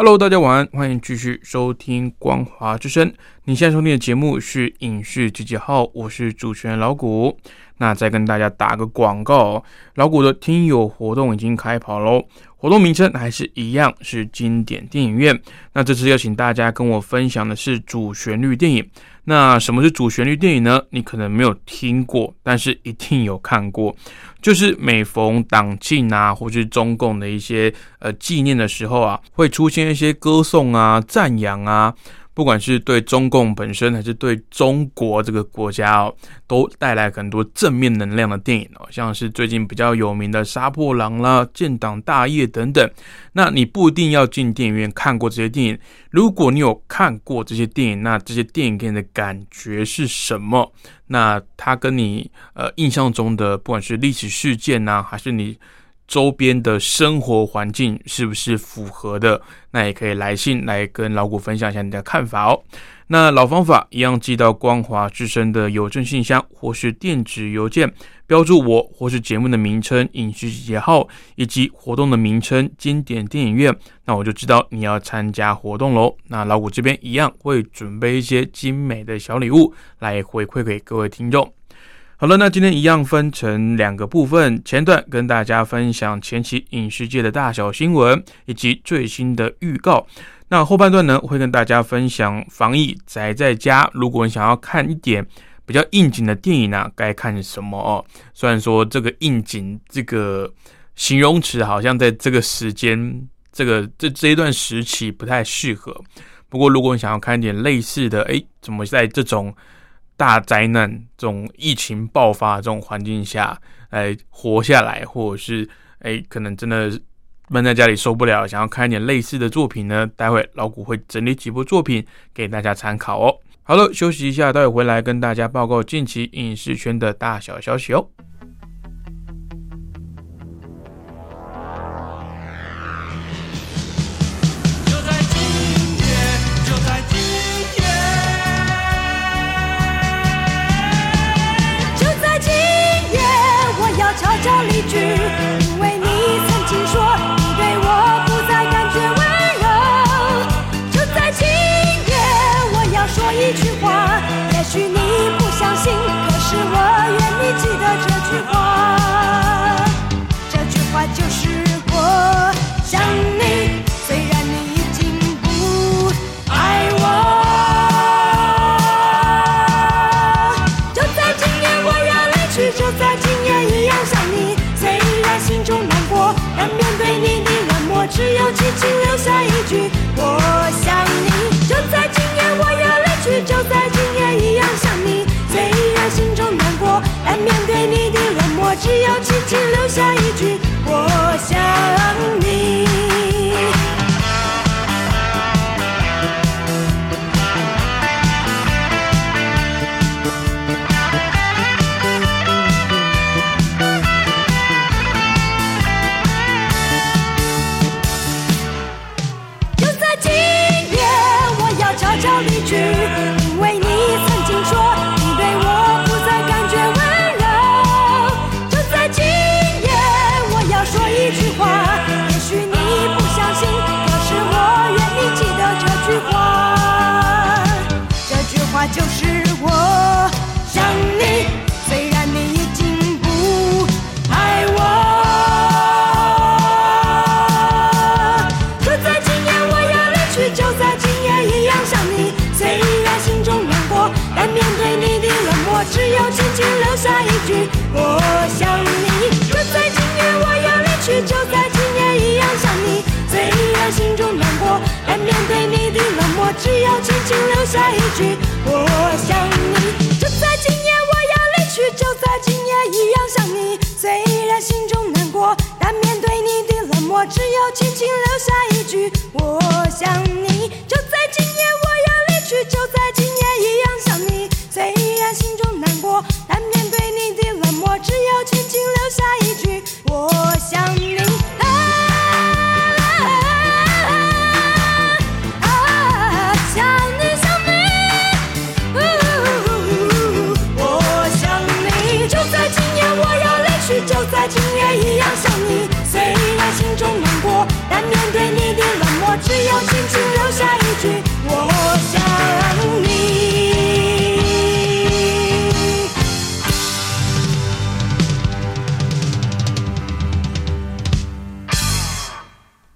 Hello，大家晚安，欢迎继续收听《光华之声》。你现在收听的节目是《影视集结号》，我是主持人老谷。那再跟大家打个广告，老谷的听友活动已经开跑喽。活动名称还是一样，是经典电影院。那这次要请大家跟我分享的是主旋律电影。那什么是主旋律电影呢？你可能没有听过，但是一定有看过。就是每逢党庆啊，或是中共的一些呃纪念的时候啊，会出现一些歌颂啊、赞扬啊。不管是对中共本身，还是对中国这个国家哦，都带来很多正面能量的电影哦，像是最近比较有名的《杀破狼》啦、《建党大业》等等。那你不一定要进电影院看过这些电影，如果你有看过这些电影，那这些电影给你的感觉是什么？那它跟你呃印象中的，不管是历史事件呐，还是你。周边的生活环境是不是符合的？那也可以来信来跟老谷分享一下你的看法哦。那老方法一样，寄到光华之声的邮政信箱或是电子邮件，标注我或是节目的名称、影视节号以及活动的名称“经典电影院”，那我就知道你要参加活动喽。那老谷这边一样会准备一些精美的小礼物来回馈给各位听众。好了，那今天一样分成两个部分，前段跟大家分享前期影视界的大小新闻以及最新的预告，那后半段呢会跟大家分享防疫宅在家，如果你想要看一点比较应景的电影呢，该看什么哦？虽然说这个应景这个形容词好像在这个时间这个这这一段时期不太适合，不过如果你想要看一点类似的，诶，怎么在这种大灾难这种疫情爆发这种环境下哎活下来，或者是哎，可能真的闷在家里受不了，想要看一点类似的作品呢？待会老谷会整理几部作品给大家参考哦。好了，休息一下，待会回来跟大家报告近期影视圈的大小消息哦。句。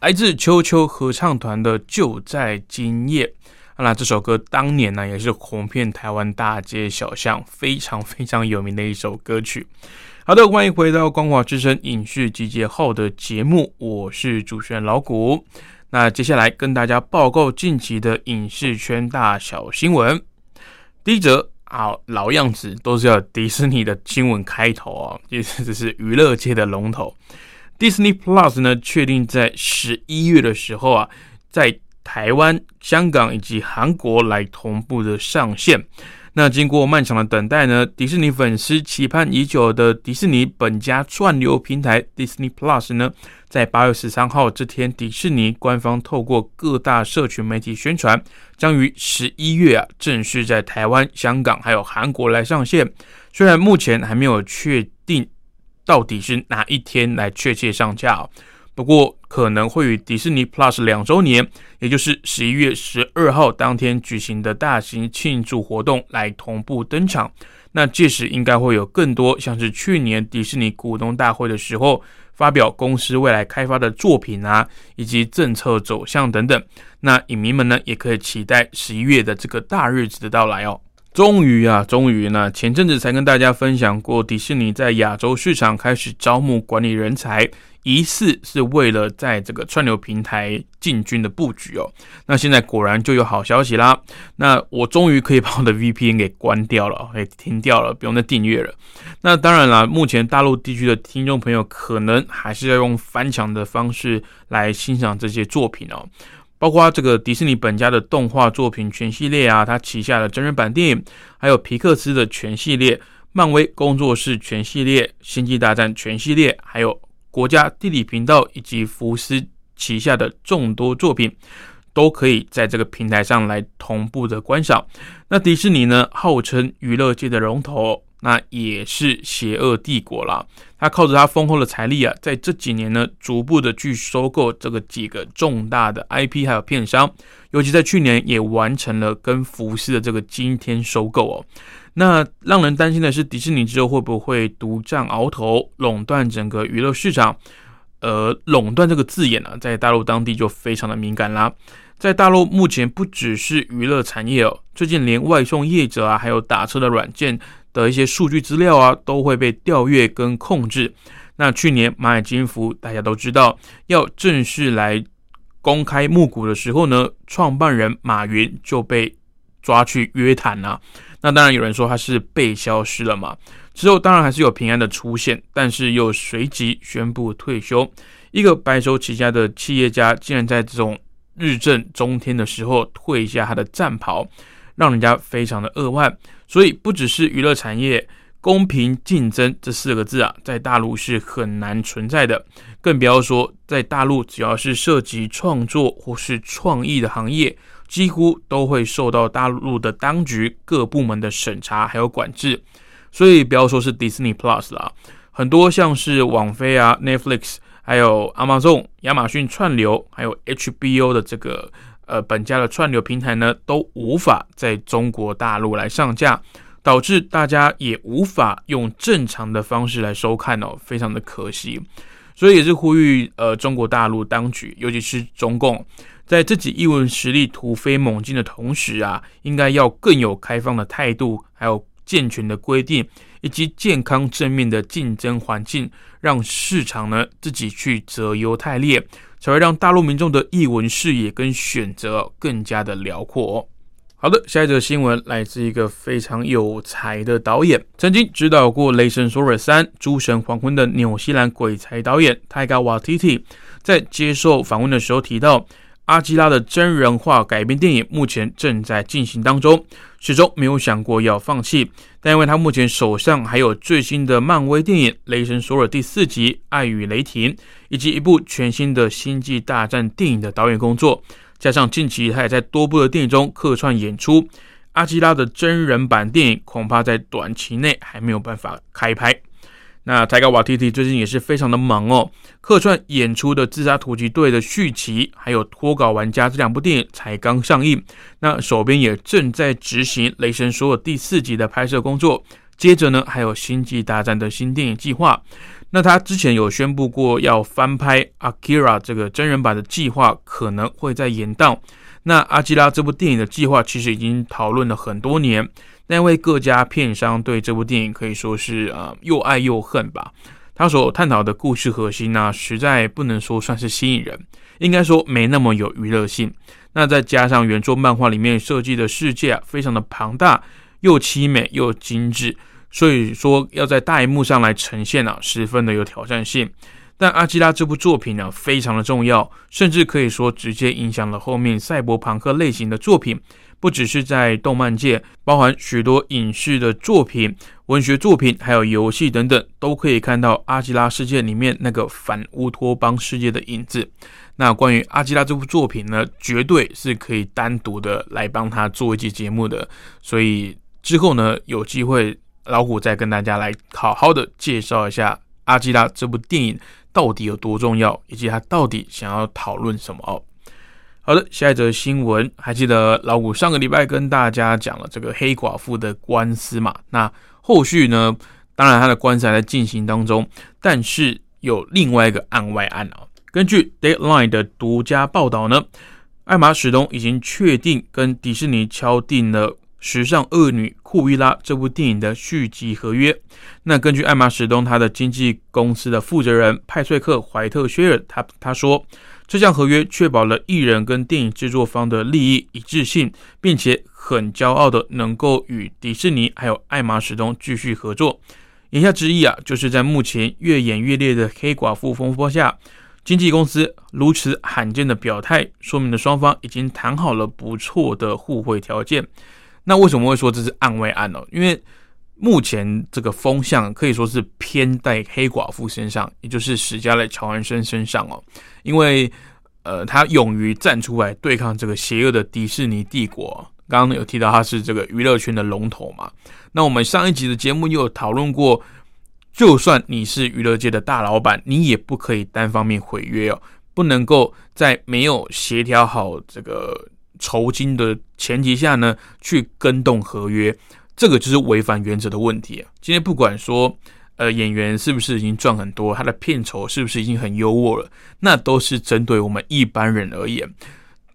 来自秋秋合唱团的《就在今夜》。那这首歌当年呢，也是红遍台湾大街小巷，非常非常有名的一首歌曲。好的，欢迎回到光华之声影视集结号的节目，我是主持人老谷。那接下来跟大家报告近期的影视圈大小新闻。第一则啊，老样子都是要迪士尼的新闻开头哦，意思这是娱乐界的龙头。Disney Plus 呢，确定在十一月的时候啊，在台湾、香港以及韩国来同步的上线。那经过漫长的等待呢，迪士尼粉丝期盼已久的迪士尼本家串流平台 Disney Plus 呢，在八月十三号这天，迪士尼官方透过各大社群媒体宣传，将于十一月啊正式在台湾、香港还有韩国来上线。虽然目前还没有确定到底是哪一天来确切上架哦，不过可能会与迪士尼 Plus 两周年，也就是十一月十二号当天举行的大型庆祝活动来同步登场。那届时应该会有更多像是去年迪士尼股东大会的时候发表公司未来开发的作品啊，以及政策走向等等。那影迷们呢也可以期待十一月的这个大日子的到来哦。终于啊，终于呢！前阵子才跟大家分享过，迪士尼在亚洲市场开始招募管理人才，疑似是为了在这个串流平台进军的布局哦。那现在果然就有好消息啦！那我终于可以把我的 VPN 给关掉了，给 停掉了，不用再订阅了。那当然啦，目前大陆地区的听众朋友可能还是要用翻墙的方式来欣赏这些作品哦。包括这个迪士尼本家的动画作品全系列啊，它旗下的真人版电影，还有皮克斯的全系列、漫威工作室全系列、星际大战全系列，还有国家地理频道以及福斯旗下的众多作品，都可以在这个平台上来同步的观赏。那迪士尼呢，号称娱乐界的龙头。那也是邪恶帝国啦。他靠着他丰厚的财力啊，在这几年呢，逐步的去收购这个几个重大的 IP 还有片商，尤其在去年也完成了跟福斯的这个惊天收购哦。那让人担心的是，迪士尼之后会不会独占鳌头，垄断整个娱乐市场？呃，垄断这个字眼呢，在大陆当地就非常的敏感啦。在大陆目前不只是娱乐产业哦，最近连外送业者啊，还有打车的软件。的一些数据资料啊，都会被调阅跟控制。那去年蚂蚁金服大家都知道，要正式来公开募股的时候呢，创办人马云就被抓去约谈了。那当然有人说他是被消失了嘛，之后当然还是有平安的出现，但是又随即宣布退休。一个白手起家的企业家，竟然在这种日正中天的时候退下他的战袍。让人家非常的扼腕，所以不只是娱乐产业公平竞争这四个字啊，在大陆是很难存在的，更不要说在大陆只要是涉及创作或是创意的行业，几乎都会受到大陆的当局各部门的审查还有管制。所以不要说是 Disney Plus 啦，很多像是网飞啊、Netflix，还有 Amazon 亚马逊串流，还有 HBO 的这个。呃，本家的串流平台呢，都无法在中国大陆来上架，导致大家也无法用正常的方式来收看哦，非常的可惜。所以也是呼吁呃，中国大陆当局，尤其是中共，在自己译文实力突飞猛进的同时啊，应该要更有开放的态度，还有健全的规定，以及健康正面的竞争环境，让市场呢自己去择优汰劣。才会让大陆民众的译文视野跟选择更加的辽阔。好的，下一则新闻来自一个非常有才的导演，曾经指导过《雷神索尔三》《诸神黄昏》的纽西兰鬼才导演泰加瓦提蒂，在接受访问的时候提到，阿基拉的真人化改编电影目前正在进行当中，始终没有想过要放弃。但因为他目前手上还有最新的漫威电影《雷神索尔》第四集《爱与雷霆》，以及一部全新的星际大战电影的导演工作，加上近期他也在多部的电影中客串演出，阿基拉的真人版电影恐怕在短期内还没有办法开拍。那泰戈瓦提提最近也是非常的忙哦，客串演出的《自杀突击队》的续集，还有《脱稿玩家》这两部电影才刚上映，那手边也正在执行《雷神所有》第四集的拍摄工作。接着呢，还有《星际大战》的新电影计划。那他之前有宣布过要翻拍《Akira》这个真人版的计划，可能会在延档。那《阿基拉》这部电影的计划其实已经讨论了很多年。那位各家片商对这部电影可以说是啊又爱又恨吧。他所探讨的故事核心呢，实在不能说算是吸引人，应该说没那么有娱乐性。那再加上原作漫画里面设计的世界啊，非常的庞大，又凄美又精致，所以说要在大荧幕上来呈现啊，十分的有挑战性。但阿基拉这部作品呢，非常的重要，甚至可以说直接影响了后面赛博朋克类型的作品。不只是在动漫界，包含许多影视的作品、文学作品，还有游戏等等，都可以看到阿基拉世界里面那个反乌托邦世界的影子。那关于阿基拉这部作品呢，绝对是可以单独的来帮他做一期节目的。所以之后呢，有机会老虎再跟大家来好好的介绍一下阿基拉这部电影到底有多重要，以及他到底想要讨论什么哦。好的，下一则新闻，还记得老谷上个礼拜跟大家讲了这个黑寡妇的官司嘛？那后续呢？当然，他的官司还在进行当中，但是有另外一个案外案啊。根据 Deadline 的独家报道呢，艾玛史东已经确定跟迪士尼敲定了《时尚恶女库伊拉》这部电影的续集合约。那根据艾玛史东他的经纪公司的负责人派翠克怀特薛尔，他他说。这项合约确保了艺人跟电影制作方的利益一致性，并且很骄傲的能够与迪士尼还有爱马仕东继续合作。言下之意啊，就是在目前越演越烈的黑寡妇风波下，经纪公司如此罕见的表态，说明了双方已经谈好了不错的互惠条件。那为什么会说这是案外案呢？因为目前这个风向可以说是偏在黑寡妇身上，也就是史嘉蕾·乔安森身上哦，因为呃，他勇于站出来对抗这个邪恶的迪士尼帝国。刚刚有提到他是这个娱乐圈的龙头嘛？那我们上一集的节目又有讨论过，就算你是娱乐界的大老板，你也不可以单方面毁约哦，不能够在没有协调好这个酬金的前提下呢，去跟动合约。这个就是违反原则的问题啊！今天不管说，呃，演员是不是已经赚很多，他的片酬是不是已经很优渥了，那都是针对我们一般人而言。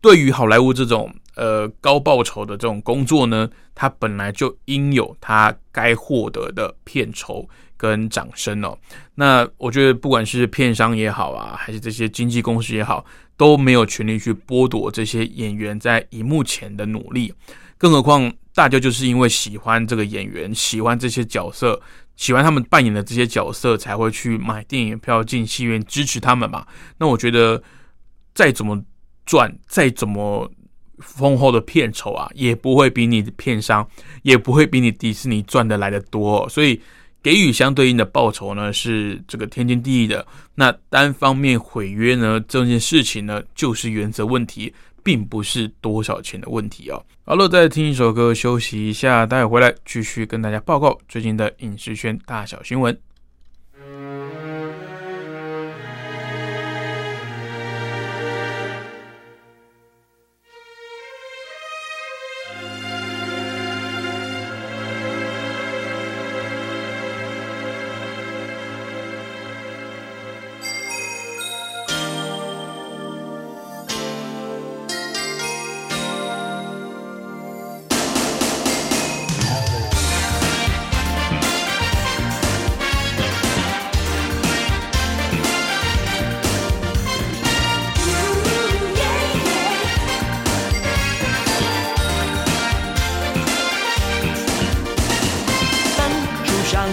对于好莱坞这种呃高报酬的这种工作呢，他本来就应有他该获得的片酬跟掌声哦。那我觉得不管是片商也好啊，还是这些经纪公司也好，都没有权利去剥夺这些演员在荧幕前的努力，更何况。大家就是因为喜欢这个演员，喜欢这些角色，喜欢他们扮演的这些角色，才会去买电影票进戏院支持他们嘛。那我觉得，再怎么赚，再怎么丰厚的片酬啊，也不会比你的片商，也不会比你迪士尼赚的来的多。所以，给予相对应的报酬呢，是这个天经地义的。那单方面毁约呢，这件事情呢，就是原则问题。并不是多少钱的问题哦。好了，再听一首歌休息一下，待会回来继续跟大家报告最近的影视圈大小新闻。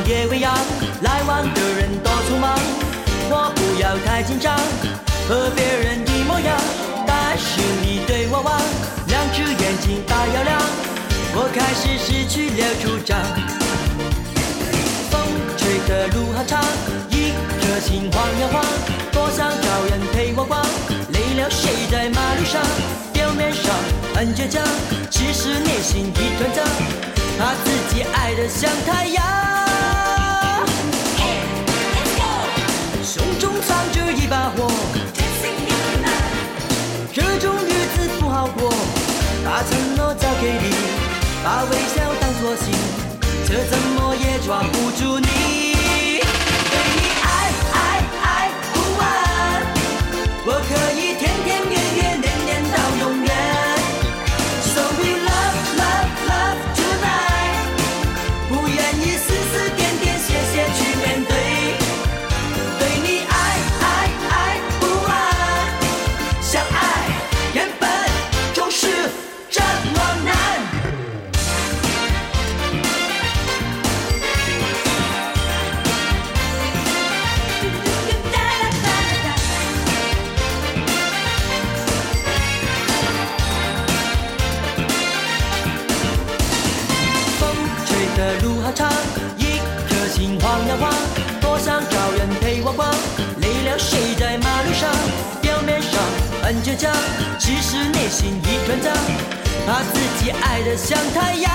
也未央，来往的人多匆忙，我不要太紧张，和别人一模样，但是你对我望，两只眼睛大又亮，我开始失去了主张。风吹的路好长，一颗心晃呀晃，多想找人陪我逛，累了睡在马路上，表面上很倔强，其实内心一团糟，怕自己爱得像太阳。胸中藏着一把火，这种日子不好过。把承诺交给你，把微笑当作信，却怎么也抓不住你。很倔强，其实内心一团糟，怕自己爱得像太阳。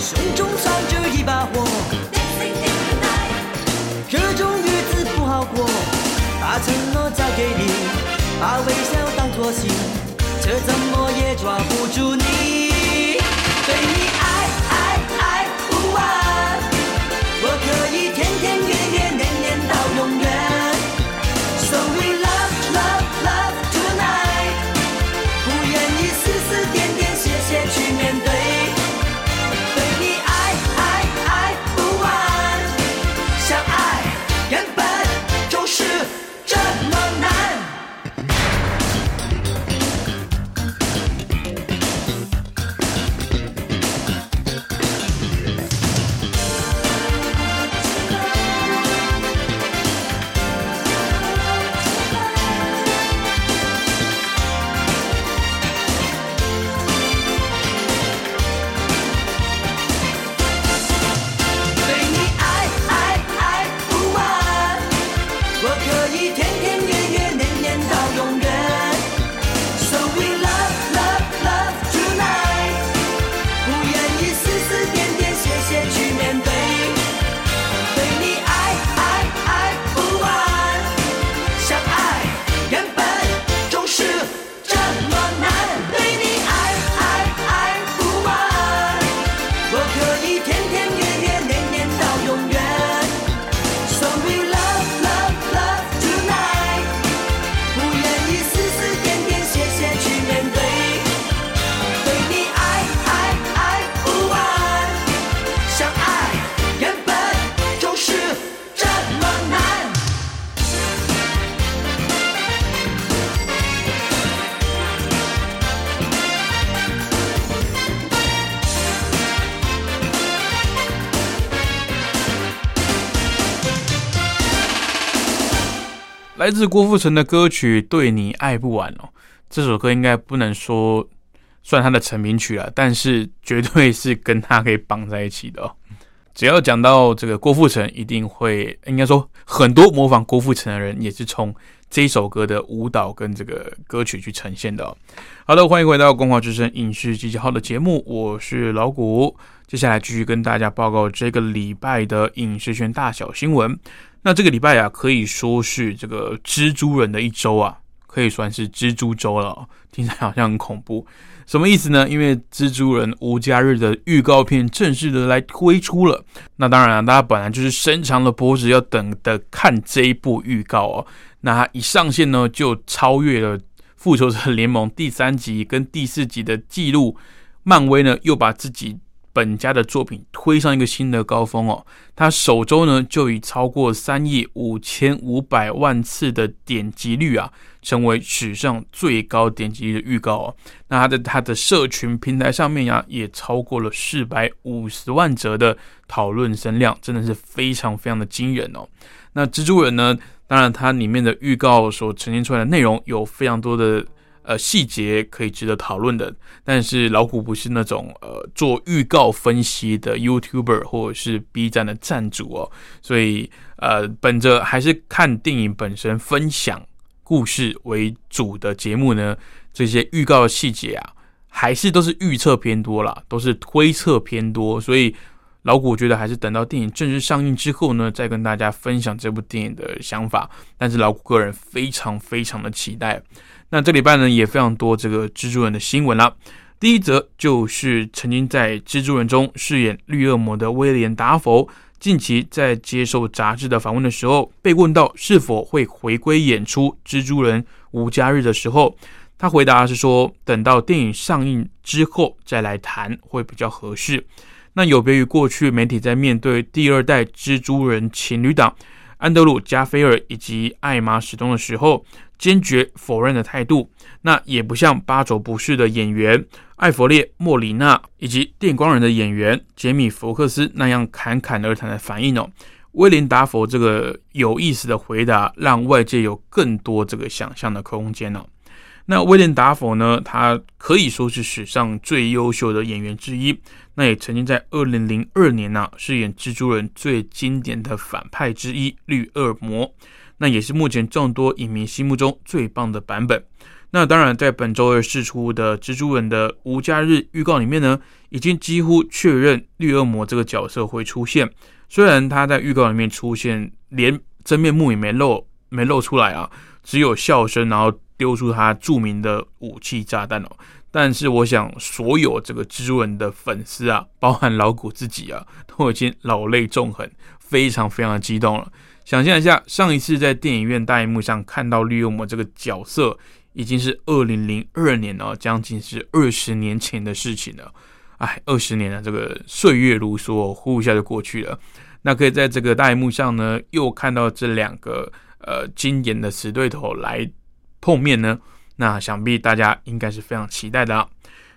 胸中藏着一把火，这种日子不好过，把承诺交给你，把微笑当作信，却怎么也抓不住你。来自郭富城的歌曲《对你爱不完》哦，这首歌应该不能说算他的成名曲了，但是绝对是跟他可以绑在一起的哦。只要讲到这个郭富城，一定会应该说很多模仿郭富城的人也是从这首歌的舞蹈跟这个歌曲去呈现的、哦。好的，欢迎回到《光华之声影视集结号》的节目，我是老谷。接下来继续跟大家报告这个礼拜的影视圈大小新闻。那这个礼拜啊，可以说是这个蜘蛛人的一周啊，可以算是蜘蛛周了、听起来好像很恐怖。什么意思呢？因为蜘蛛人无假日的预告片正式的来推出了。那当然啊，大家本来就是伸长了脖子要等的看这一部预告哦。那一上线呢，就超越了《复仇者联盟》第三集跟第四集的记录。漫威呢，又把自己本家的作品推上一个新的高峰哦。他首周呢就以超过三亿五千五百万次的点击率啊，成为史上最高点击率的预告哦。那他的他的社群平台上面呀，也超过了四百五十万则的讨论声量，真的是非常非常的惊人哦。那蜘蛛人呢，当然它里面的预告所呈现出来的内容有非常多的。呃，细节可以值得讨论的，但是老虎不是那种呃做预告分析的 YouTuber 或者是 B 站的站主哦，所以呃，本着还是看电影本身分享故事为主的节目呢，这些预告的细节啊，还是都是预测偏多啦，都是推测偏多，所以老虎觉得还是等到电影正式上映之后呢，再跟大家分享这部电影的想法。但是老谷个人非常非常的期待。那这礼拜呢也非常多这个蜘蛛人的新闻了。第一则就是曾经在蜘蛛人中饰演绿恶魔的威廉达佛，近期在接受杂志的访问的时候，被问到是否会回归演出蜘蛛人无家日的时候，他回答是说，等到电影上映之后再来谈会比较合适。那有别于过去媒体在面对第二代蜘蛛人情侣档安德鲁加菲尔以及艾玛史东的时候。坚决否认的态度，那也不像八轴不是的演员艾弗列·莫里纳以及电光人的演员杰米·福克斯那样侃侃而谈的反应哦。威廉·达佛这个有意思的回答，让外界有更多这个想象的空间哦。那威廉·达佛呢，他可以说是史上最优秀的演员之一，那也曾经在二零零二年呢饰演蜘蛛人最经典的反派之一绿恶魔。那也是目前众多影迷心目中最棒的版本。那当然，在本周二释出的《蜘蛛人》的无假日预告里面呢，已经几乎确认绿恶魔这个角色会出现。虽然他在预告里面出现，连真面目也没露，没露出来啊，只有笑声，然后丢出他著名的武器炸弹哦。但是，我想所有这个蜘蛛人的粉丝啊，包含老谷自己啊，都已经老泪纵横，非常非常的激动了。想象一下，上一次在电影院大荧幕上看到绿恶魔这个角色，已经是二零零二年了，将近是二十年前的事情了。哎，二十年了，这个岁月如梭，呼一下就过去了。那可以在这个大荧幕上呢，又看到这两个呃经典的死对头来碰面呢，那想必大家应该是非常期待的。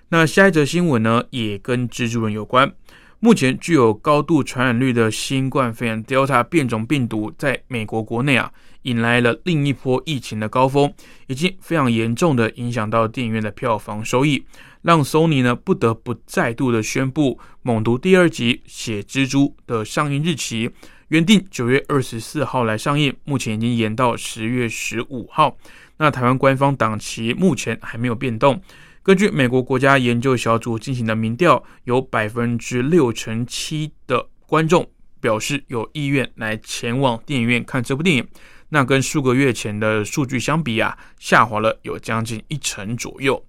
那下一则新闻呢，也跟蜘蛛人有关。目前具有高度传染率的新冠肺炎 Delta 变种病毒，在美国国内啊，引来了另一波疫情的高峰，已经非常严重的影响到电影院的票房收益，让 Sony 呢不得不再度的宣布《猛毒》第二集《血蜘蛛》的上映日期，原定九月二十四号来上映，目前已经延到十月十五号。那台湾官方档期目前还没有变动。根据美国国家研究小组进行的民调，有百分之六成七的观众表示有意愿来前往电影院看这部电影。那跟数个月前的数据相比啊，下滑了有将近一成左右。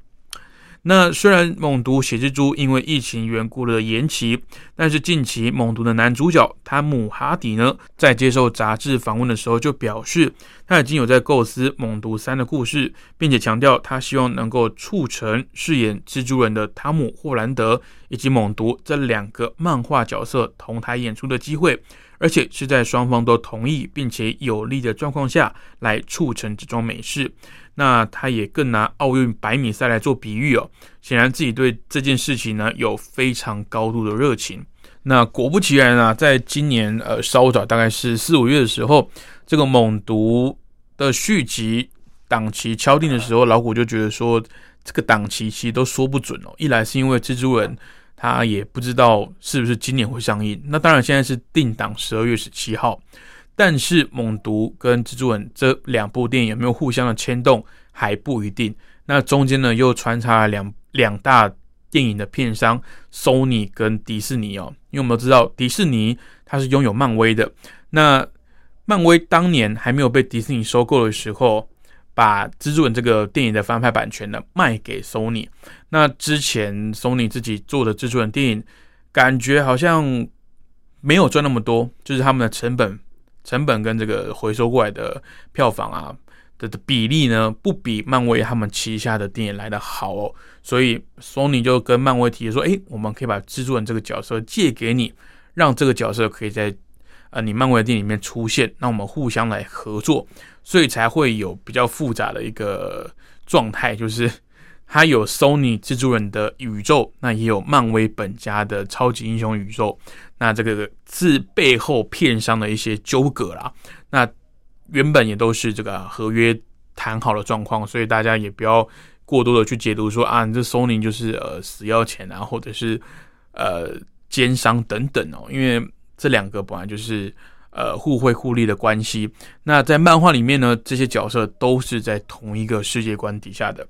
那虽然《猛毒血蜘蛛》因为疫情缘故的延期，但是近期《猛毒》的男主角汤姆哈迪呢，在接受杂志访问的时候就表示，他已经有在构思《猛毒三》的故事，并且强调他希望能够促成饰演蜘蛛人的汤姆霍兰德以及猛毒这两个漫画角色同台演出的机会，而且是在双方都同意并且有利的状况下来促成这桩美事。那他也更拿奥运百米赛来做比喻哦，显然自己对这件事情呢有非常高度的热情。那果不其然啊，在今年呃稍早大概是四五月的时候，这个猛毒的续集档期敲定的时候，老虎就觉得说这个档期其实都说不准哦。一来是因为蜘蛛人他也不知道是不是今年会上映，那当然现在是定档十二月十七号。但是《猛毒》跟《蜘蛛人》这两部电影有没有互相的牵动还不一定。那中间呢又穿插了两两大电影的片商，Sony 跟迪士尼哦。因为我们都知道迪士尼它是拥有漫威的。那漫威当年还没有被迪士尼收购的时候，把《蜘蛛人》这个电影的翻拍版权呢卖给 Sony。那之前 Sony 自己做的《蜘蛛人》电影，感觉好像没有赚那么多，就是他们的成本。成本跟这个回收过来的票房啊，的的比例呢，不比漫威他们旗下的电影来的好哦。所以 Sony 就跟漫威提说：“诶，我们可以把蜘蛛人这个角色借给你，让这个角色可以在呃你漫威的电影里面出现，那我们互相来合作，所以才会有比较复杂的一个状态，就是 它有 Sony 蜘蛛人的宇宙，那也有漫威本家的超级英雄宇宙，那这个是背后片商的一些纠葛啦。那原本也都是这个合约谈好的状况，所以大家也不要。”过多的去解读说啊，这 Sony 就是呃死要钱啊，或者是呃奸商等等哦，因为这两个本来就是呃互惠互利的关系。那在漫画里面呢，这些角色都是在同一个世界观底下的。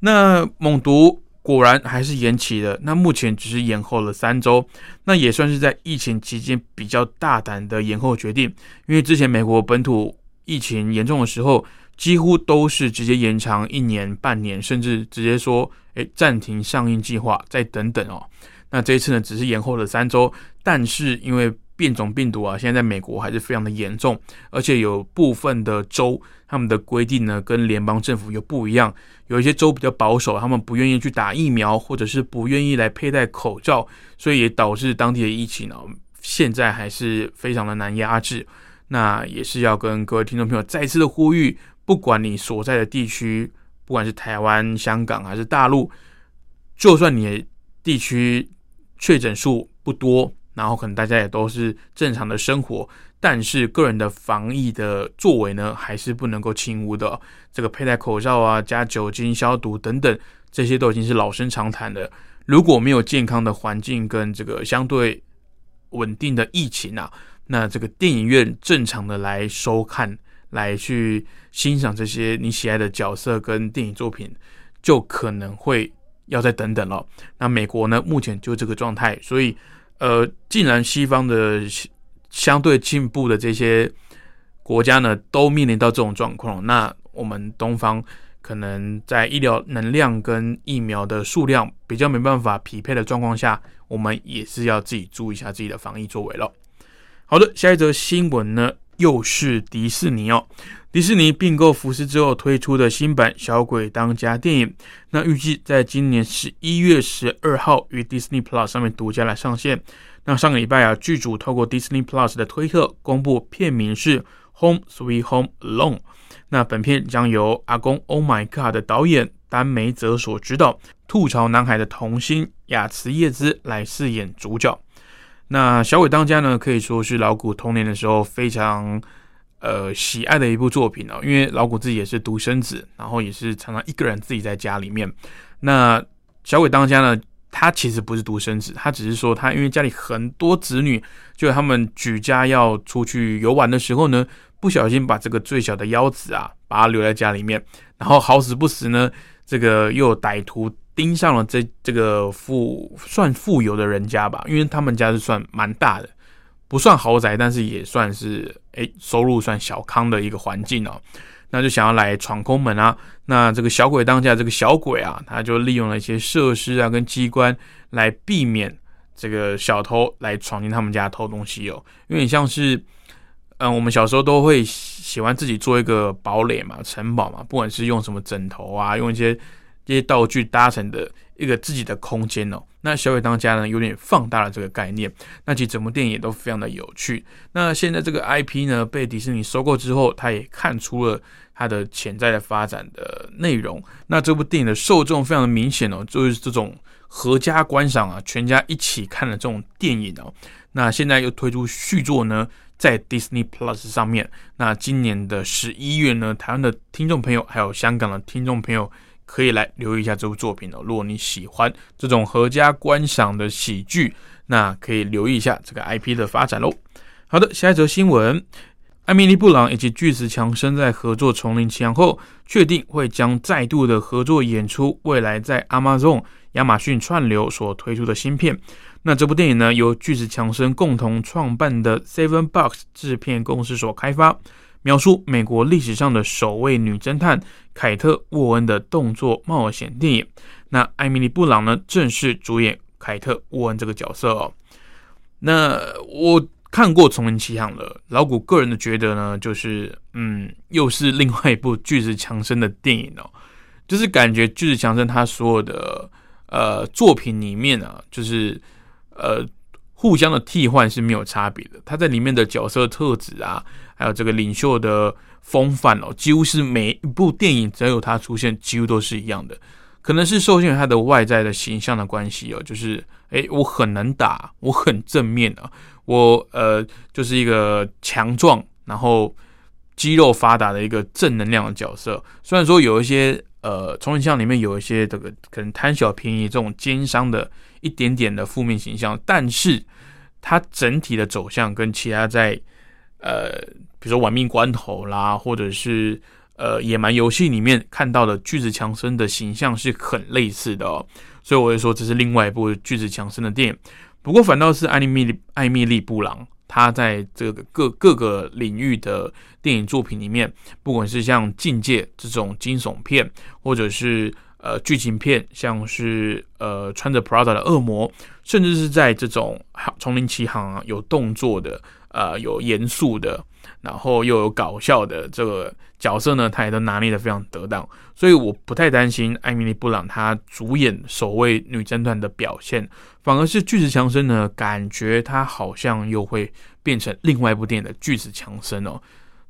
那猛毒果然还是延期的，那目前只是延后了三周，那也算是在疫情期间比较大胆的延后决定，因为之前美国本土疫情严重的时候。几乎都是直接延长一年、半年，甚至直接说，诶暂停上映计划，再等等哦。那这一次呢，只是延后了三周，但是因为变种病毒啊，现在在美国还是非常的严重，而且有部分的州他们的规定呢，跟联邦政府又不一样，有一些州比较保守，他们不愿意去打疫苗，或者是不愿意来佩戴口罩，所以也导致当地的疫情呢，现在还是非常的难压制。那也是要跟各位听众朋友再次的呼吁。不管你所在的地区，不管是台湾、香港还是大陆，就算你的地区确诊数不多，然后可能大家也都是正常的生活，但是个人的防疫的作为呢，还是不能够轻忽的。这个佩戴口罩啊，加酒精消毒等等，这些都已经是老生常谈的。如果没有健康的环境跟这个相对稳定的疫情啊，那这个电影院正常的来收看。来去欣赏这些你喜爱的角色跟电影作品，就可能会要再等等了。那美国呢，目前就这个状态，所以呃，既然西方的相对进步的这些国家呢，都面临到这种状况，那我们东方可能在医疗能量跟疫苗的数量比较没办法匹配的状况下，我们也是要自己注意一下自己的防疫作为了。好的，下一则新闻呢？又是迪士尼哦，迪士尼并购福斯之后推出的新版《小鬼当家》电影，那预计在今年十一月十二号于 Disney Plus 上面独家来上线。那上个礼拜啊，剧组透过 Disney Plus 的推特公布片名是《Home Sweet Home Alone》。那本片将由《阿公 Oh My God》的导演丹梅泽所指导，吐槽男孩的童星雅慈叶姿来饰演主角。那小鬼当家呢，可以说是老谷童年的时候非常呃喜爱的一部作品哦。因为老谷自己也是独生子，然后也是常常一个人自己在家里面。那小鬼当家呢，他其实不是独生子，他只是说他因为家里很多子女，就他们举家要出去游玩的时候呢，不小心把这个最小的幺子啊，把他留在家里面，然后好死不死呢，这个又有歹徒。盯上了这这个富算富有的人家吧，因为他们家是算蛮大的，不算豪宅，但是也算是诶收入算小康的一个环境哦。那就想要来闯空门啊。那这个小鬼当家这个小鬼啊，他就利用了一些设施啊跟机关来避免这个小偷来闯进他们家偷东西哦。因为像是嗯，我们小时候都会喜欢自己做一个堡垒嘛、城堡嘛，不管是用什么枕头啊，用一些。这些道具搭成的一个自己的空间哦，那小鬼当家呢有点放大了这个概念，那其实整部电影也都非常的有趣。那现在这个 IP 呢被迪士尼收购之后，他也看出了它的潜在的发展的内容。那这部电影的受众非常的明显哦，就是这种合家观赏啊，全家一起看的这种电影哦。那现在又推出续作呢，在 Disney Plus 上面。那今年的十一月呢，台湾的听众朋友还有香港的听众朋友。可以来留意一下这部作品哦。如果你喜欢这种合家观赏的喜剧，那可以留意一下这个 IP 的发展喽。好的，下一则新闻：艾米丽·布朗以及巨石强森在合作《丛林奇案》后，确定会将再度的合作演出未来在 Amazon 亚马逊串流所推出的新片。那这部电影呢，由巨石强森共同创办的 Seven Box 制片公司所开发。描述美国历史上的首位女侦探凯特·沃恩的动作冒险电影。那艾米丽·布朗呢，正式主演凯特·沃恩这个角色哦。那我看过《丛林奇航》了，老谷个人的觉得呢，就是嗯，又是另外一部巨石强森的电影哦，就是感觉巨石强森他所有的呃作品里面啊，就是呃互相的替换是没有差别的，他在里面的角色特质啊，还有这个领袖的风范哦，几乎是每一部电影只要有他出现，几乎都是一样的。可能是受限于他的外在的形象的关系哦，就是诶，我很能打，我很正面啊，我呃就是一个强壮，然后肌肉发达的一个正能量的角色。虽然说有一些呃，从影像里面有一些这个可能贪小便宜这种奸商的一点点的负面形象，但是它整体的走向跟其他在呃，比如说玩命关头啦，或者是。呃，野蛮游戏里面看到的巨子强森的形象是很类似的哦，所以我会说这是另外一部巨子强森的电影。不过反倒是艾米丽艾米丽布朗，她在这个各各个领域的电影作品里面，不管是像《境界》这种惊悚片，或者是呃剧情片，像是呃穿着 Prada 的恶魔，甚至是在这种丛林奇航啊有动作的，呃有严肃的。然后又有搞笑的这个角色呢，他也都拿捏的非常得当，所以我不太担心艾米丽布朗她主演首位女侦探的表现，反而是巨石强森呢，感觉他好像又会变成另外一部电影的巨石强森哦，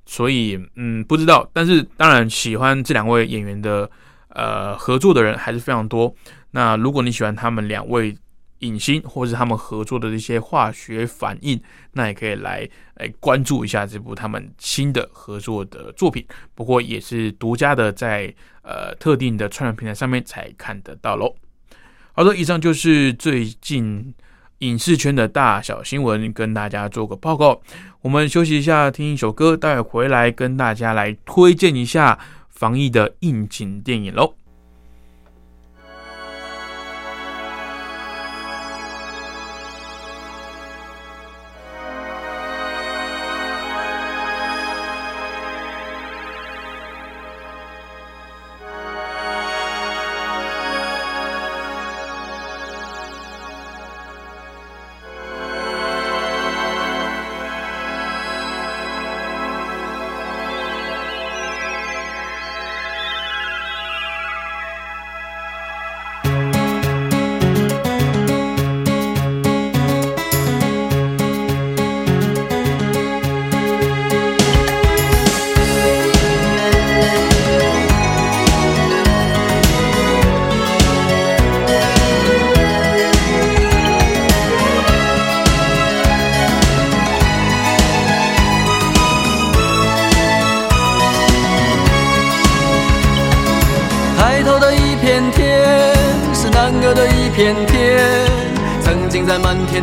所以嗯不知道，但是当然喜欢这两位演员的呃合作的人还是非常多。那如果你喜欢他们两位，影星，或是他们合作的这些化学反应，那也可以来来关注一下这部他们新的合作的作品。不过也是独家的，在呃特定的串流平台上面才看得到喽。好的，以上就是最近影视圈的大小新闻，跟大家做个报告。我们休息一下，听一首歌，待会回来跟大家来推荐一下防疫的应景电影喽。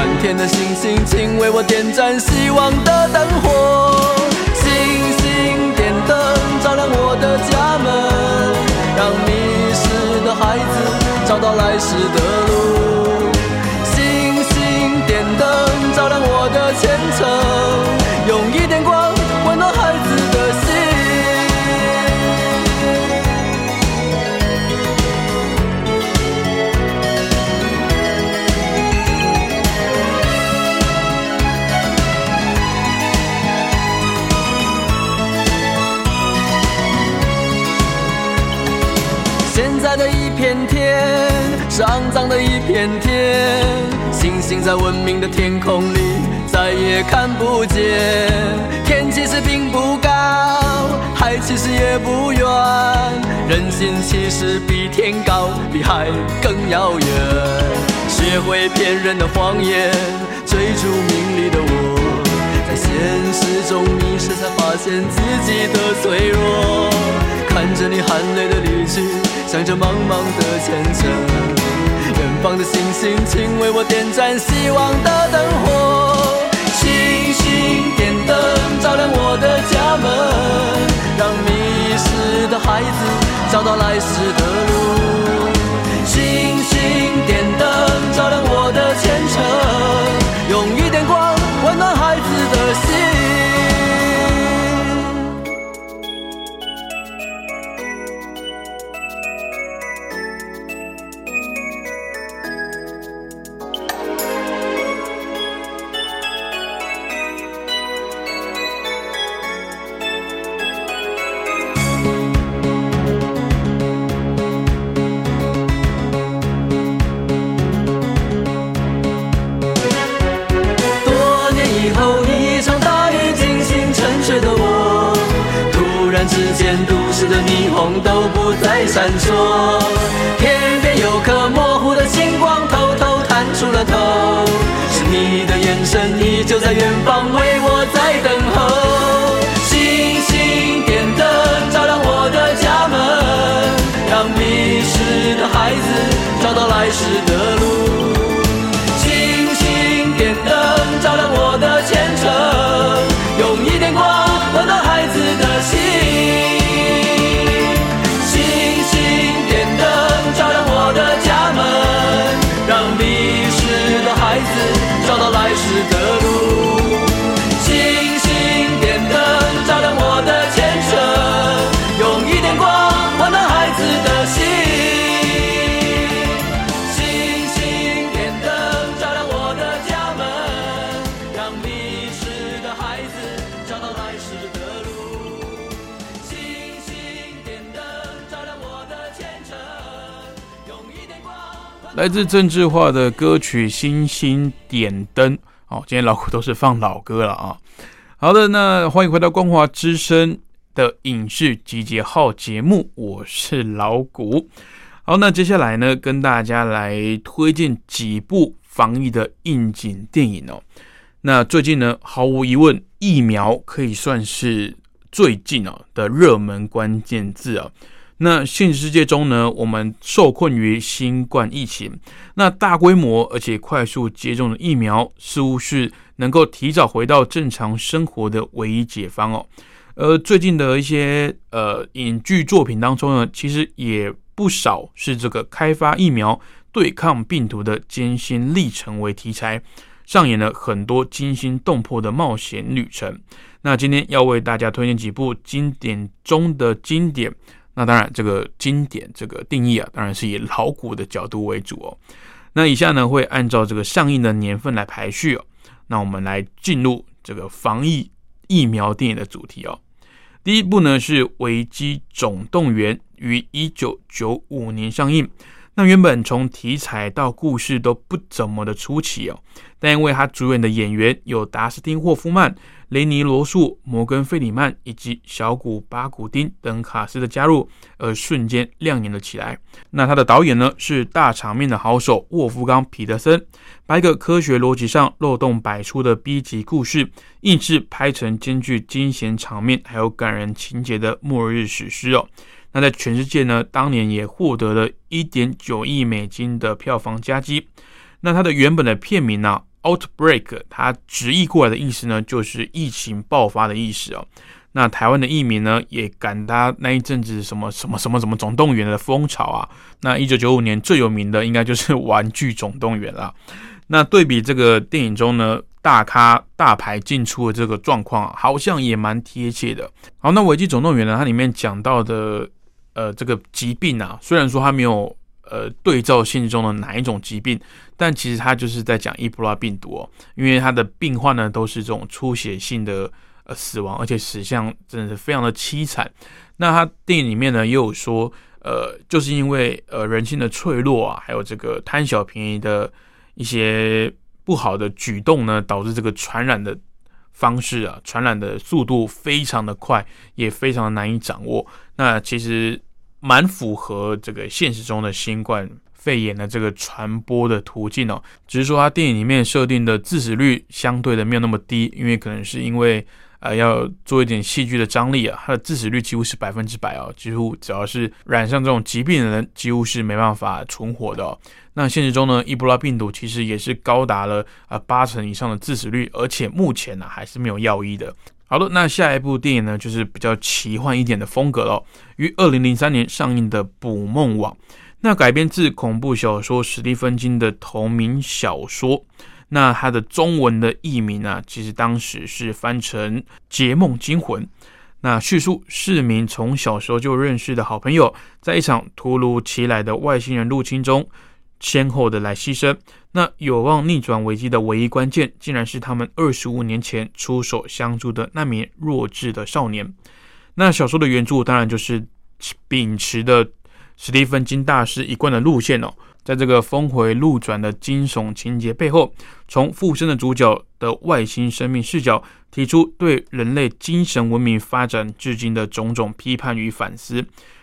满天的星星，请为我点燃希望的灯火。星星点灯，照亮我的家门，让迷失的孩子找到来时的路。星星点灯，照亮我的前程，是肮脏的一片天，星星在文明的天空里再也看不见。天其实并不高，海其实也不远，人心其实比天高，比海更遥远。学会骗人的谎言，追逐名利的我，在现实中迷失，才发现自己的脆弱。看着你含泪的离去。想着茫茫的前程，远方的星星，请为我点盏希望的灯火。星星点灯，照亮我的家门，让迷失的孩子找到来时的路。星星点灯，照亮我的前程，用一点光，温暖孩子的心。间，都市的霓虹都不再闪烁，天边有颗模糊的星光偷偷探出了头。是你的眼神，依旧在远方为我在等候。星星点灯，照亮我的家门，让迷失的孩子找到来时的路。来自政治化的歌曲《星星点灯》。哦，今天老古都是放老歌了啊。好的，那欢迎回到光华之声的影视集结号节目，我是老谷。好，那接下来呢，跟大家来推荐几部防疫的应景电影哦。那最近呢，毫无疑问，疫苗可以算是最近哦的热门关键字啊。那现实世界中呢，我们受困于新冠疫情，那大规模而且快速接种的疫苗，似乎是能够提早回到正常生活的唯一解方哦。而最近的一些呃影剧作品当中呢，其实也不少是这个开发疫苗、对抗病毒的艰辛历程为题材，上演了很多惊心动魄的冒险旅程。那今天要为大家推荐几部经典中的经典。那当然，这个经典这个定义啊，当然是以老古的角度为主哦。那以下呢，会按照这个上映的年份来排序哦。那我们来进入这个防疫疫苗电影的主题哦。第一部呢是《危机总动员》，于一九九五年上映。那原本从题材到故事都不怎么的出奇哦，但因为他主演的演员有达斯汀·霍夫曼、雷尼·罗素、摩根·费里曼以及小古·巴古丁等卡司的加入，而瞬间亮眼了起来。那他的导演呢是大场面的好手沃夫冈·彼得森，把一个科学逻辑上漏洞百出的 B 级故事，硬是拍成兼具惊险场面还有感人情节的末日史诗哦。那在全世界呢，当年也获得了一点九亿美金的票房佳绩。那它的原本的片名呢，Outbreak，它直译过来的意思呢，就是疫情爆发的意思哦。那台湾的译名呢，也赶它那一阵子什么什么什么什么总动员的风潮啊。那一九九五年最有名的应该就是《玩具总动员》了。那对比这个电影中呢，大咖大牌进出的这个状况啊，好像也蛮贴切的。好，那《危机总动员》呢，它里面讲到的。呃，这个疾病啊，虽然说它没有呃对照性中的哪一种疾病，但其实它就是在讲伊波拉病毒哦，因为它的病患呢都是这种出血性的呃死亡，而且死相真的是非常的凄惨。那它电影里面呢也有说，呃，就是因为呃人性的脆弱啊，还有这个贪小便宜的一些不好的举动呢，导致这个传染的方式啊，传染的速度非常的快，也非常的难以掌握。那其实蛮符合这个现实中的新冠肺炎的这个传播的途径哦，只是说它电影里面设定的致死率相对的没有那么低，因为可能是因为呃要做一点戏剧的张力啊，它的致死率几乎是百分之百哦，几乎只要是染上这种疾病的人，几乎是没办法存活的哦。那现实中呢，伊波拉病毒其实也是高达了呃八成以上的致死率，而且目前呢还是没有药医的。好的，那下一部电影呢，就是比较奇幻一点的风格了，于二零零三年上映的《捕梦网》。那改编自恐怖小说史蒂芬金的同名小说，那它的中文的译名呢，其实当时是翻成《劫梦惊魂》。那叙述市民从小时候就认识的好朋友，在一场突如其来的外星人入侵中，先后的来牺牲。那有望逆转危机的唯一关键，竟然是他们二十五年前出手相助的那名弱智的少年。那小说的原著当然就是秉持的。史蒂芬金大师一贯的路线哦，在这个峰回路转的惊悚情节背后，从附身的主角的外星生命视角，提出对人类精神文明发展至今的种种批判与反思。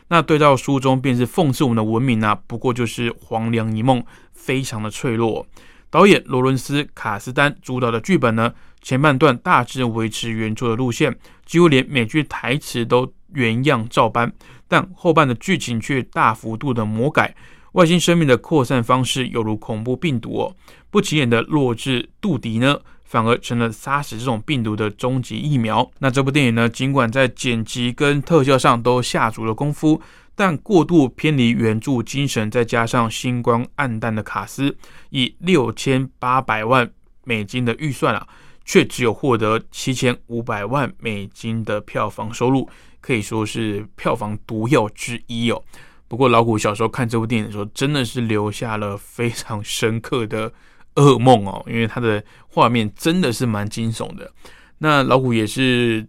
那对照书中，便是讽刺我们的文明啊，不过就是黄粱一梦，非常的脆弱。导演罗伦斯·卡斯丹主导的剧本呢，前半段大致维持原作的路线，几乎连每句台词都原样照搬。但后半的剧情却大幅度的魔改，外星生命的扩散方式犹如恐怖病毒哦，不起眼的弱智杜迪呢，反而成了杀死这种病毒的终极疫苗。那这部电影呢，尽管在剪辑跟特效上都下足了功夫，但过度偏离原著精神，再加上星光暗淡的卡斯，以六千八百万美金的预算啊，却只有获得七千五百万美金的票房收入。可以说是票房毒药之一哦。不过老谷小时候看这部电影的时候，真的是留下了非常深刻的噩梦哦，因为它的画面真的是蛮惊悚的。那老谷也是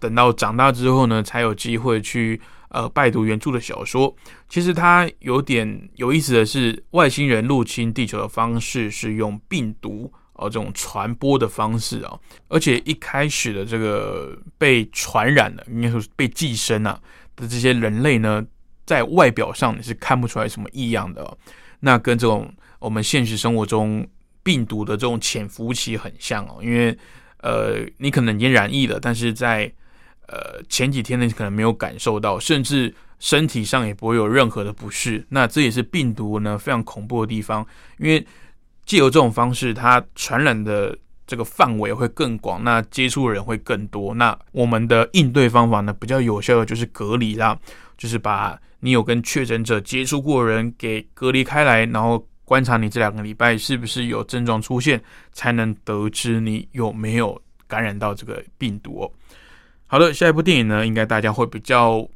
等到长大之后呢，才有机会去呃拜读原著的小说。其实它有点有意思的是，外星人入侵地球的方式是用病毒。哦，这种传播的方式啊，而且一开始的这个被传染的，应该说是被寄生啊的这些人类呢，在外表上你是看不出来什么异样的。那跟这种我们现实生活中病毒的这种潜伏期很像哦，因为呃，你可能已经染疫了，但是在呃前几天呢，可能没有感受到，甚至身体上也不会有任何的不适。那这也是病毒呢非常恐怖的地方，因为。借由这种方式，它传染的这个范围会更广，那接触人会更多。那我们的应对方法呢，比较有效的就是隔离啦，就是把你有跟确诊者接触过的人给隔离开来，然后观察你这两个礼拜是不是有症状出现，才能得知你有没有感染到这个病毒。好的，下一部电影呢，应该大家会比较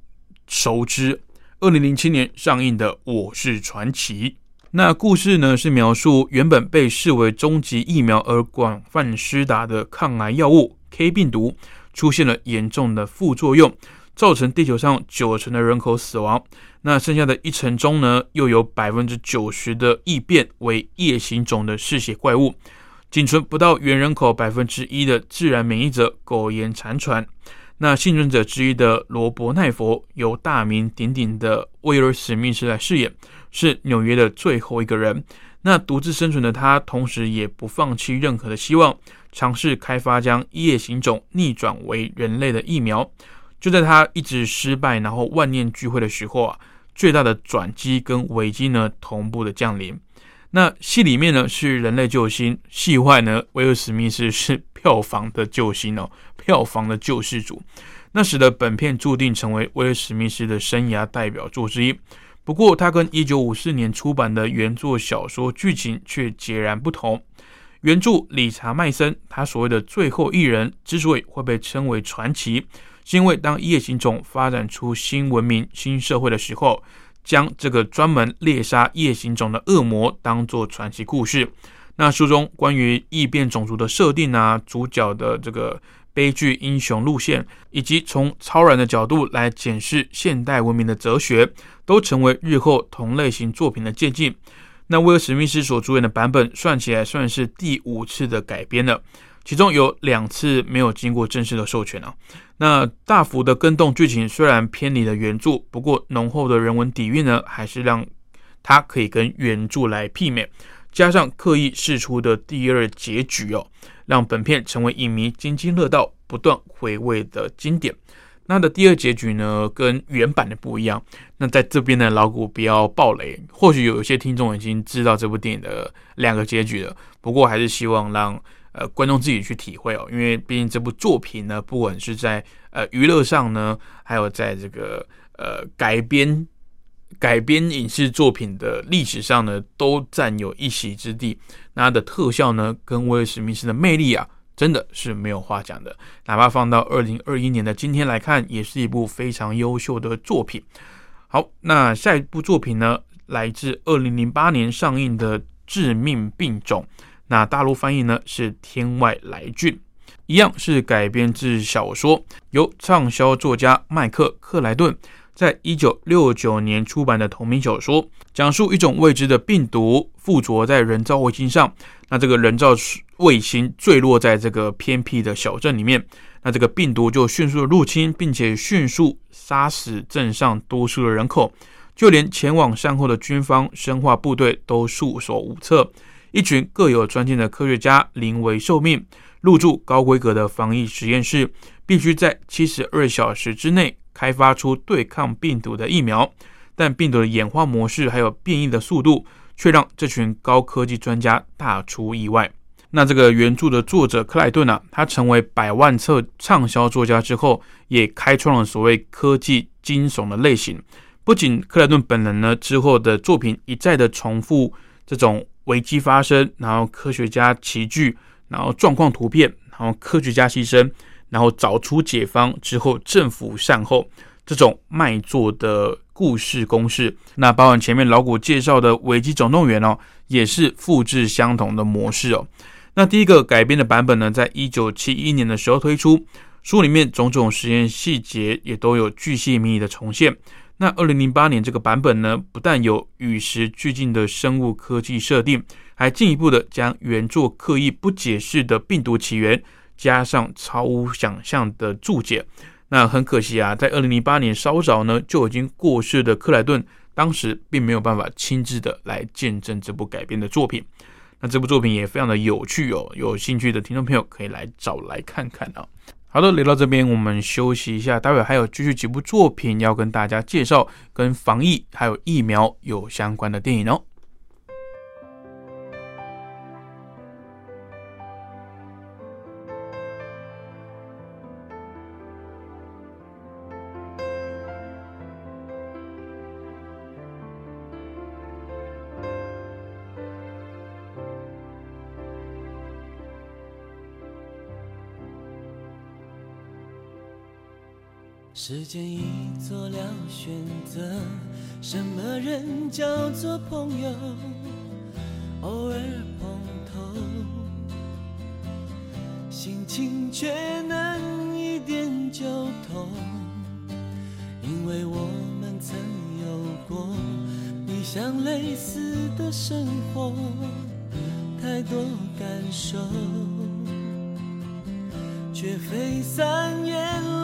熟知，二零零七年上映的《我是传奇》。那故事呢是描述原本被视为终极疫苗而广泛施打的抗癌药物 K 病毒出现了严重的副作用，造成地球上九成的人口死亡。那剩下的一成中呢，又有百分之九十的异变为夜行种的嗜血怪物，仅存不到原人口百分之一的自然免疫者苟延残喘。那幸存者之一的罗伯奈佛由大名鼎鼎的威尔史密斯来饰演。是纽约的最后一个人。那独自生存的他，同时也不放弃任何的希望，尝试开发将夜行种逆转为人类的疫苗。就在他一直失败，然后万念俱灰的时候啊，最大的转机跟危机呢同步的降临。那戏里面呢是人类救星，戏外呢威尔史密斯是票房的救星哦，票房的救世主。那使得本片注定成为威尔史密斯的生涯代表作之一。不过，它跟一九五四年出版的原作小说剧情却截然不同。原著理查麦森，他所谓的最后一人之所以会被称为传奇，是因为当夜行种发展出新文明、新社会的时候，将这个专门猎杀夜行种的恶魔当做传奇故事。那书中关于异变种族的设定啊，主角的这个。悲剧英雄路线，以及从超然的角度来检视现代文明的哲学，都成为日后同类型作品的借鉴。那威尔史密斯所主演的版本，算起来算是第五次的改编了，其中有两次没有经过正式的授权啊。那大幅的跟动剧情，虽然偏离了原著，不过浓厚的人文底蕴呢，还是让它可以跟原著来媲美。加上刻意释出的第二结局哦，让本片成为影迷津津乐道、不断回味的经典。那的第二结局呢，跟原版的不一样。那在这边呢，老古不要暴雷。或许有一些听众已经知道这部电影的两个结局了，不过还是希望让呃观众自己去体会哦，因为毕竟这部作品呢，不管是在呃娱乐上呢，还有在这个呃改编改编影视作品的历史上呢，都占有一席之地。那它的特效呢，跟威尔史密斯的魅力啊，真的是没有话讲的。哪怕放到二零二一年的今天来看，也是一部非常优秀的作品。好，那下一部作品呢，来自二零零八年上映的《致命病种》，那大陆翻译呢是《天外来俊》，一样是改编自小说，由畅销作家麦克·克莱顿。在一九六九年出版的同名小说，讲述一种未知的病毒附着在人造卫星上。那这个人造卫星坠落在这个偏僻的小镇里面，那这个病毒就迅速的入侵，并且迅速杀死镇上多数的人口，就连前往善后的军方生化部队都束手无策。一群各有专精的科学家临危受命，入住高规格的防疫实验室，必须在七十二小时之内。开发出对抗病毒的疫苗，但病毒的演化模式还有变异的速度，却让这群高科技专家大出意外。那这个原著的作者克莱顿啊，他成为百万册畅销作家之后，也开创了所谓科技惊悚的类型。不仅克莱顿本人呢，之后的作品一再的重复这种危机发生，然后科学家齐聚，然后状况图片，然后科学家牺牲。然后找出解方之后，政府善后这种卖座的故事公式，那包含前面老谷介绍的《危机总动员》哦，也是复制相同的模式哦。那第一个改编的版本呢，在一九七一年的时候推出，书里面种种实验细节也都有巨细靡遗的重现。那二零零八年这个版本呢，不但有与时俱进的生物科技设定，还进一步的将原作刻意不解释的病毒起源。加上超乎想象的注解，那很可惜啊，在二零零八年稍早呢就已经过世的克莱顿，当时并没有办法亲自的来见证这部改编的作品。那这部作品也非常的有趣哦，有兴趣的听众朋友可以来找来看看啊。好的，聊到这边我们休息一下，待会还有继续几部作品要跟大家介绍，跟防疫还有疫苗有相关的电影哦。时间已做了选择，什么人叫做朋友？偶尔碰头，心情却能一点就通，因为我们曾有过你想类似的生活，太多感受，却非三言。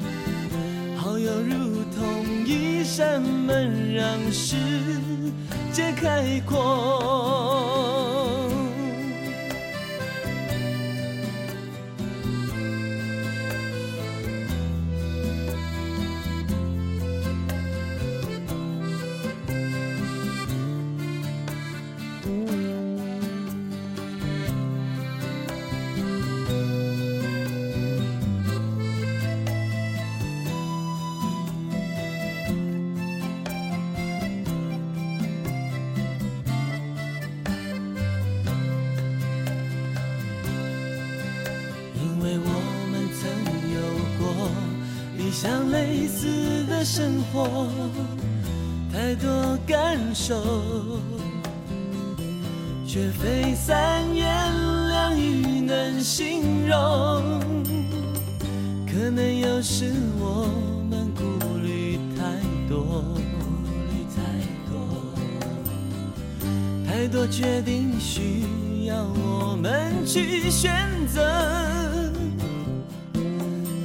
有如同。一扇门，让世界开阔。却非三言两语能形容。可能有时我们顾虑太多，顾虑太多，太多决定需要我们去选择。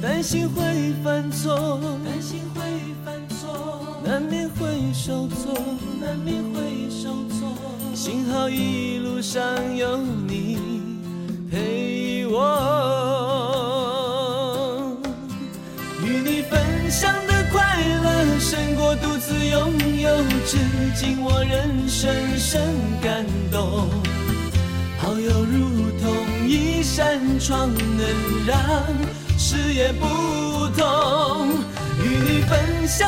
担心会犯错，担心会犯错，难免会受挫，难免会受挫。幸好一路想有你陪我，与你分享的快乐胜过独自拥有，至今我仍深深感动。好友如同一扇窗，能让视野不同。与你分享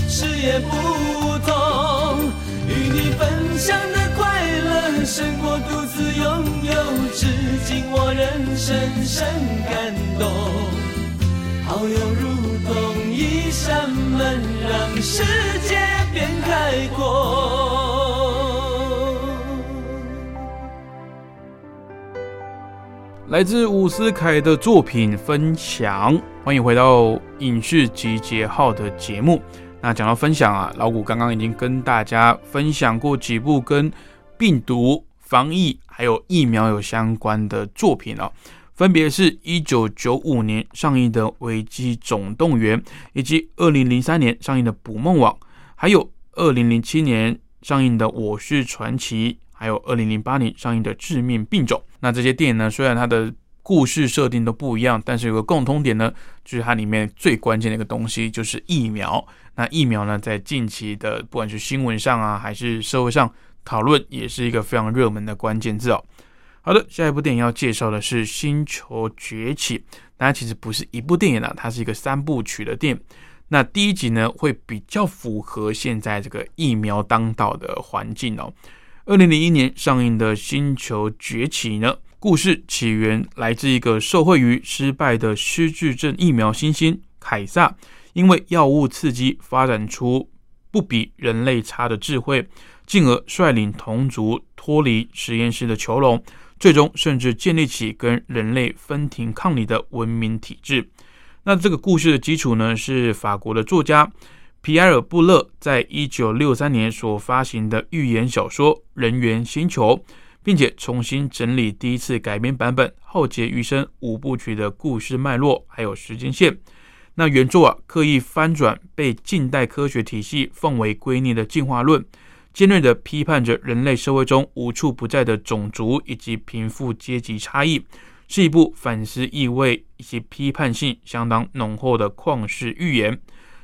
视野不同。与你分享的快乐胜过独自拥有，至今我仍深深感动。好友如同一扇门，让世界变开阔。来自伍思凯的作品分享，欢迎回到影视集结号的节目。那讲到分享啊，老谷刚刚已经跟大家分享过几部跟病毒防疫还有疫苗有相关的作品了、分别是一九九五年上映的《危机总动员》，以及二零零三年上映的《捕梦网》，还有二零零七年上映的《我是传奇》，还有二零零八年上映的《致命病种》。那这些电影呢，虽然它的故事设定都不一样，但是有个共通点呢，就是它里面最关键的一个东西就是疫苗。那疫苗呢，在近期的不管是新闻上啊，还是社会上讨论，也是一个非常热门的关键字哦。好的，下一部电影要介绍的是《星球崛起》，那它其实不是一部电影啊，它是一个三部曲的电影。那第一集呢，会比较符合现在这个疫苗当道的环境哦。二零零一年上映的《星球崛起》呢，故事起源来自一个受惠于失败的失智症疫苗新星凯撒，因为药物刺激发展出不比人类差的智慧，进而率领同族脱离实验室的囚笼，最终甚至建立起跟人类分庭抗礼的文明体制。那这个故事的基础呢，是法国的作家皮埃尔·布勒在一九六三年所发行的寓言小说《人猿星球》，并且重新整理第一次改编版本，浩劫余生五部曲的故事脉络还有时间线。那原作啊，刻意翻转被近代科学体系奉为圭臬的进化论，尖锐地批判着人类社会中无处不在的种族以及贫富阶级差异，是一部反思意味以及批判性相当浓厚的旷世寓言。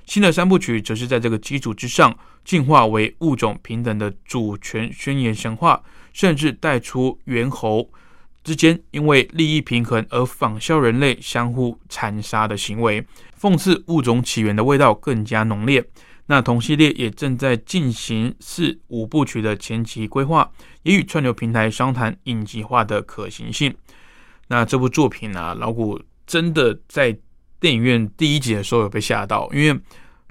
新的三部曲则是在这个基础之上，进化为物种平等的主权宣言神话，甚至带出猿猴之间因为利益平衡而仿效人类相互残杀的行为，讽刺物种起源的味道更加浓烈。那同系列也正在进行四五部曲的前期规划，也与串流平台商谈影集化的可行性。那这部作品啊，老谷真的在电影院第一集的时候有被吓到，因为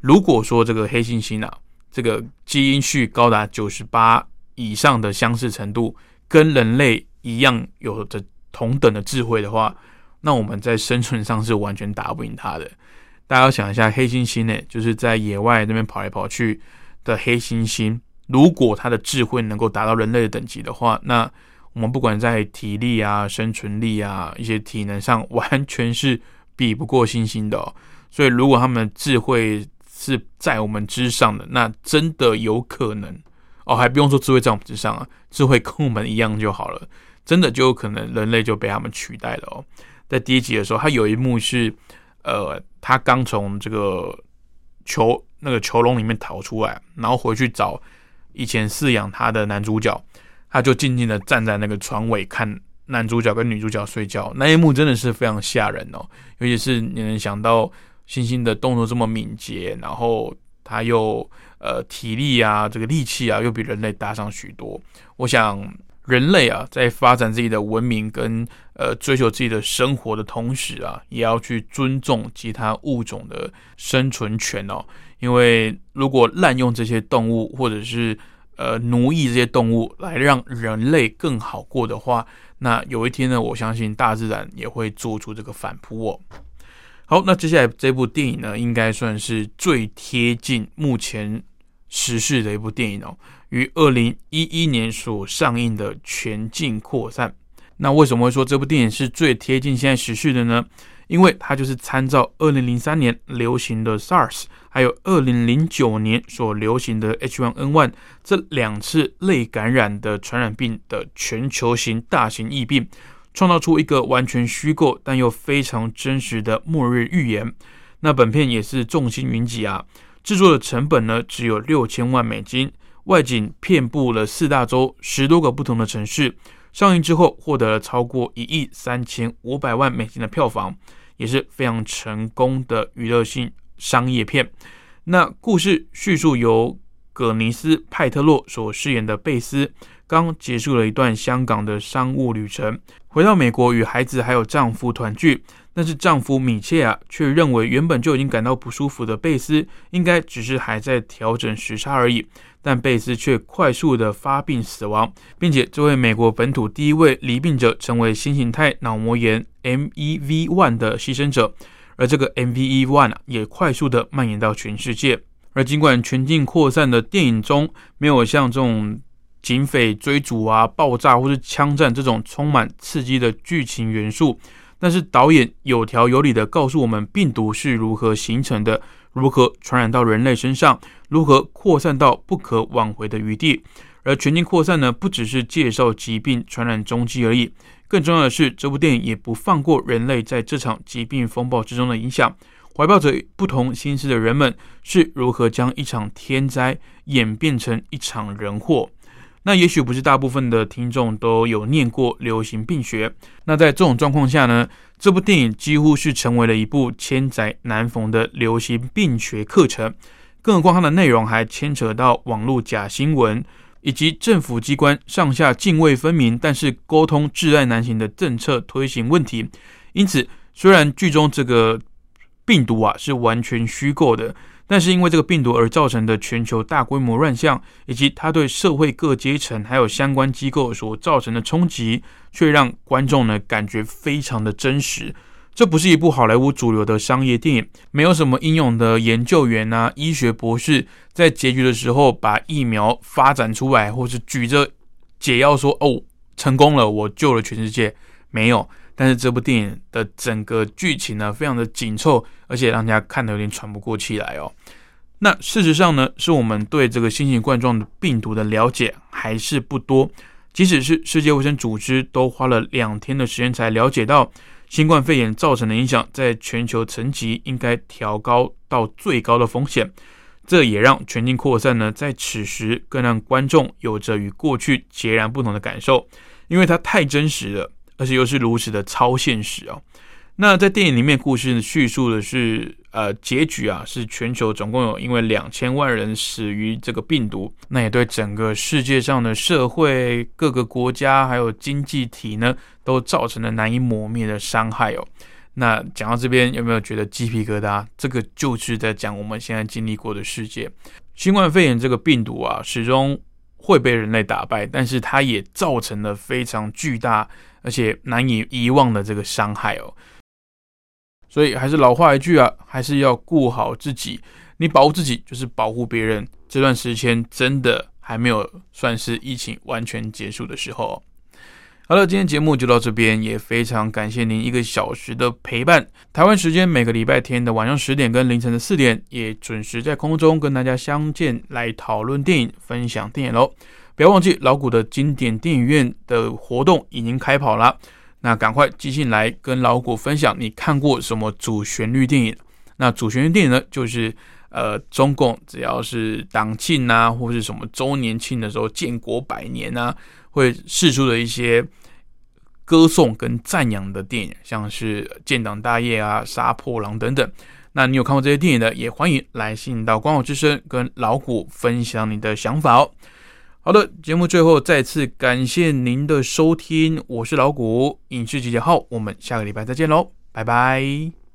如果说这个黑猩猩啊，这个基因序高达九十八以上的相似程度，跟人类一样有着同等的智慧的话，那我们在生存上是完全打不赢它的。大家要想一下，黑猩猩呢，就是在野外那边跑来跑去的黑猩猩，如果它的智慧能够达到人类的等级的话，那我们不管在体力啊、生存力啊、一些体能上，完全是比不过猩猩的、哦。所以，如果他们的智慧是在我们之上的，那真的有可能哦，还不用说智慧在我们之上啊，智慧跟我们一样就好了，真的就有可能人类就被他们取代了哦。在第一集的时候，他有一幕是，呃，他刚从这个囚那个囚笼里面逃出来，然后回去找以前饲养他的男主角，他就静静的站在那个床尾看男主角跟女主角睡觉，那一幕真的是非常吓人哦，尤其是你能想到星星的动作这么敏捷，然后他又呃体力啊，这个力气啊，又比人类大上许多，我想。人类啊，在发展自己的文明跟呃追求自己的生活的同时啊，也要去尊重其他物种的生存权哦。因为如果滥用这些动物，或者是呃奴役这些动物来让人类更好过的话，那有一天呢，我相信大自然也会做出这个反扑哦。好，那接下来这部电影呢，应该算是最贴近目前时事的一部电影哦。于二零一一年所上映的《全境扩散》，那为什么会说这部电影是最贴近现在时事的呢？因为它就是参照二零零三年流行的 SARS，还有二零零九年所流行的 H1N1 这两次类感染的传染病的全球型大型疫病，创造出一个完全虚构但又非常真实的末日预言。那本片也是众星云集啊，制作的成本呢只有六千万美金。外景遍布了四大洲十多个不同的城市，上映之后获得了超过一亿三千五百万美金的票房，也是非常成功的娱乐性商业片。那故事叙述由葛尼斯·派特洛所饰演的贝斯，刚结束了一段香港的商务旅程，回到美国与孩子还有丈夫团聚。但是丈夫米切尔却认为，原本就已经感到不舒服的贝斯，应该只是还在调整时差而已。但贝斯却快速的发病死亡，并且这位美国本土第一位罹病者成为新形态脑膜炎 MEV1 的牺牲者，而这个 MEV1 也快速的蔓延到全世界。而尽管全境扩散的电影中没有像这种警匪追逐啊、爆炸或是枪战这种充满刺激的剧情元素。但是导演有条有理的告诉我们病毒是如何形成的，如何传染到人类身上，如何扩散到不可挽回的余地。而全境扩散呢，不只是介绍疾病传染踪迹而已，更重要的是，这部电影也不放过人类在这场疾病风暴之中的影响。怀抱着不同心思的人们是如何将一场天灾演变成一场人祸。那也许不是大部分的听众都有念过流行病学。那在这种状况下呢，这部电影几乎是成为了一部千载难逢的流行病学课程。更何况它的内容还牵扯到网络假新闻，以及政府机关上下泾渭分明，但是沟通挚爱难行的政策推行问题。因此，虽然剧中这个病毒啊是完全虚构的。但是因为这个病毒而造成的全球大规模乱象，以及它对社会各阶层还有相关机构所造成的冲击，却让观众呢感觉非常的真实。这不是一部好莱坞主流的商业电影，没有什么英勇的研究员啊、医学博士在结局的时候把疫苗发展出来，或是举着解药说：“哦，成功了，我救了全世界。”没有。但是这部电影的整个剧情呢，非常的紧凑，而且让大家看得有点喘不过气来哦。那事实上呢，是我们对这个新型冠状病毒的了解还是不多。即使是世界卫生组织都花了两天的时间才了解到新冠肺炎造成的影响，在全球层级应该调高到最高的风险。这也让全境扩散呢，在此时更让观众有着与过去截然不同的感受，因为它太真实了。而且又是如此的超现实哦。那在电影里面，故事叙述的是，呃，结局啊，是全球总共有因为两千万人死于这个病毒，那也对整个世界上的社会、各个国家还有经济体呢，都造成了难以磨灭的伤害哦。那讲到这边，有没有觉得鸡皮疙瘩？这个就是在讲我们现在经历过的世界，新冠肺炎这个病毒啊，始终会被人类打败，但是它也造成了非常巨大。而且难以遗忘的这个伤害哦，所以还是老话一句啊，还是要顾好自己。你保护自己就是保护别人。这段时间真的还没有算是疫情完全结束的时候。好了，今天节目就到这边，也非常感谢您一个小时的陪伴。台湾时间每个礼拜天的晚上十点跟凌晨的四点，也准时在空中跟大家相见，来讨论电影、分享电影喽。不要忘记老谷的经典电影院的活动已经开跑了，那赶快寄信来跟老谷分享你看过什么主旋律电影。那主旋律电影呢，就是呃，中共只要是党庆啊，或是什么周年庆的时候，建国百年啊，会释出的一些歌颂跟赞扬的电影，像是《建党大业》啊，《杀破狼》等等。那你有看过这些电影的，也欢迎来信到光华之声跟老谷分享你的想法哦。好的，节目最后再次感谢您的收听，我是老谷影视集结号，我们下个礼拜再见喽，拜拜。